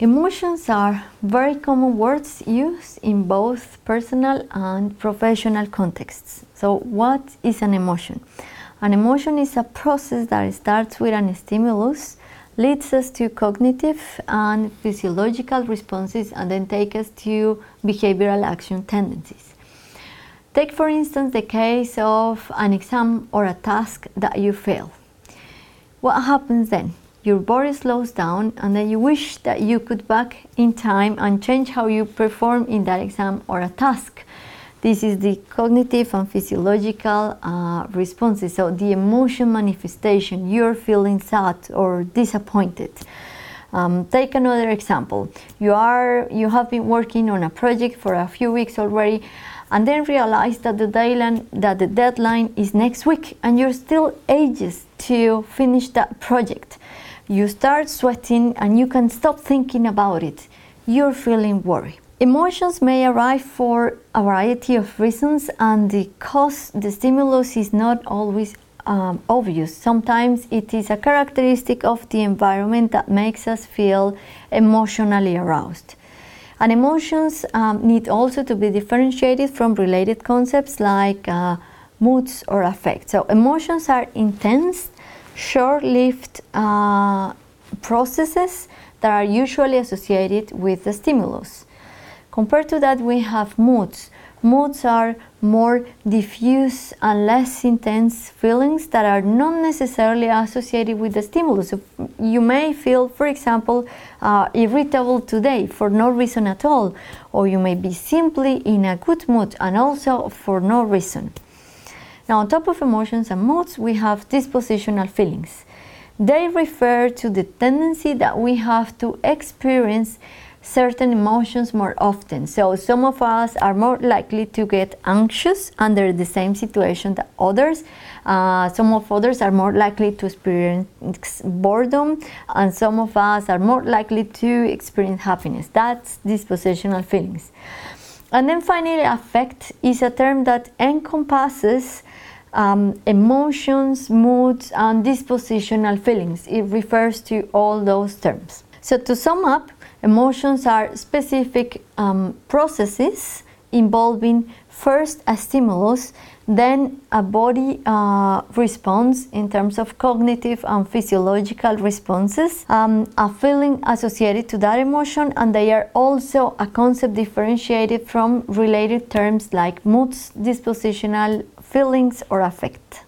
Emotions are very common words used in both personal and professional contexts. So, what is an emotion? An emotion is a process that starts with an stimulus, leads us to cognitive and physiological responses, and then takes us to behavioral action tendencies. Take, for instance, the case of an exam or a task that you fail. What happens then? Your body slows down and then you wish that you could back in time and change how you perform in that exam or a task. This is the cognitive and physiological uh, responses. So the emotion manifestation, you're feeling sad or disappointed. Um, take another example. You are you have been working on a project for a few weeks already, and then realize that the deadline that the deadline is next week, and you're still ages to finish that project you start sweating and you can stop thinking about it. You're feeling worry. Emotions may arise for a variety of reasons, and the cause, the stimulus, is not always um, obvious. Sometimes it is a characteristic of the environment that makes us feel emotionally aroused. And emotions um, need also to be differentiated from related concepts like uh, moods or affect. So, emotions are intense short-lived uh, processes that are usually associated with the stimulus. Compared to that, we have moods. Moods are more diffuse and less intense feelings that are not necessarily associated with the stimulus. You may feel, for example, uh, irritable today for no reason at all, or you may be simply in a good mood and also for no reason. Now, on top of emotions and moods, we have dispositional feelings. They refer to the tendency that we have to experience certain emotions more often. So, some of us are more likely to get anxious under the same situation that others. Uh, some of others are more likely to experience boredom, and some of us are more likely to experience happiness. That's dispositional feelings. And then finally, affect is a term that encompasses um, emotions, moods, and dispositional feelings. It refers to all those terms. So, to sum up, emotions are specific um, processes involving first a stimulus, then a body uh, response in terms of cognitive and physiological responses, um, a feeling associated to that emotion, and they are also a concept differentiated from related terms like moods, dispositional feelings, or affect.